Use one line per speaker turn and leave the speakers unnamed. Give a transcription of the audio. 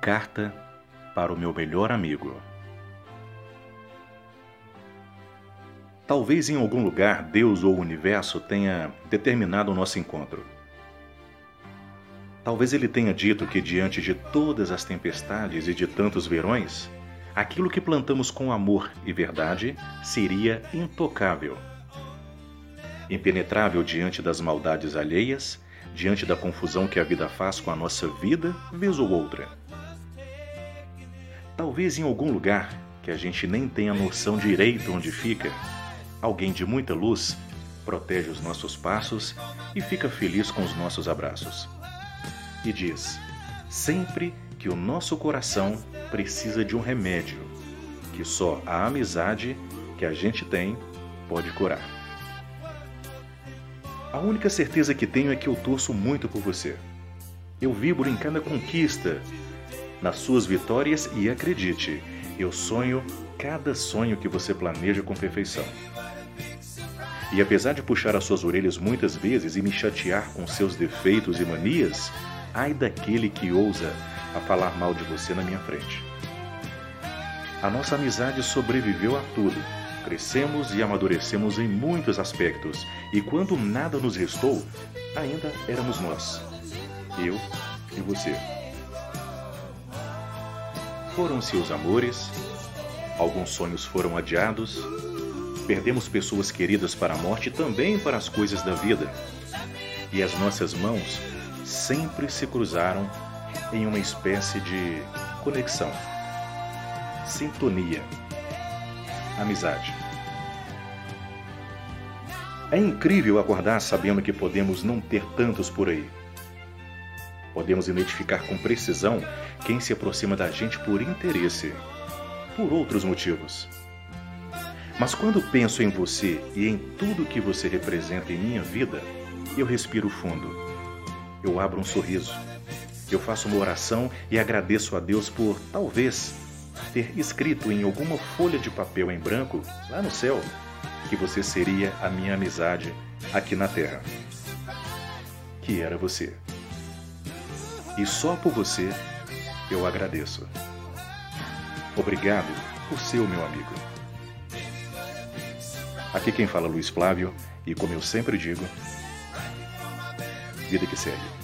Carta para o meu melhor amigo. Talvez em algum lugar Deus ou o universo tenha determinado o nosso encontro. Talvez ele tenha dito que diante de todas as tempestades e de tantos verões, aquilo que plantamos com amor e verdade seria intocável. Impenetrável diante das maldades alheias, diante da confusão que a vida faz com a nossa vida, vez ou outra Talvez em algum lugar que a gente nem tenha noção direito onde fica, alguém de muita luz protege os nossos passos e fica feliz com os nossos abraços. E diz: sempre que o nosso coração precisa de um remédio, que só a amizade que a gente tem pode curar. A única certeza que tenho é que eu torço muito por você. Eu vibro em cada conquista nas suas vitórias e acredite, eu sonho cada sonho que você planeja com perfeição. E apesar de puxar as suas orelhas muitas vezes e me chatear com seus defeitos e manias, ai daquele que ousa a falar mal de você na minha frente. A nossa amizade sobreviveu a tudo. Crescemos e amadurecemos em muitos aspectos, e quando nada nos restou, ainda éramos nós, eu e você. Foram-se os amores, alguns sonhos foram adiados, perdemos pessoas queridas para a morte e também para as coisas da vida. E as nossas mãos sempre se cruzaram em uma espécie de conexão, sintonia, amizade. É incrível acordar sabendo que podemos não ter tantos por aí Podemos identificar com precisão quem se aproxima da gente por interesse, por outros motivos. Mas quando penso em você e em tudo que você representa em minha vida, eu respiro fundo. Eu abro um sorriso. Eu faço uma oração e agradeço a Deus por, talvez, ter escrito em alguma folha de papel em branco, lá no céu, que você seria a minha amizade aqui na terra. Que era você. E só por você eu agradeço. Obrigado por ser o meu amigo. Aqui quem fala é Luiz Flávio e como eu sempre digo, vida que segue.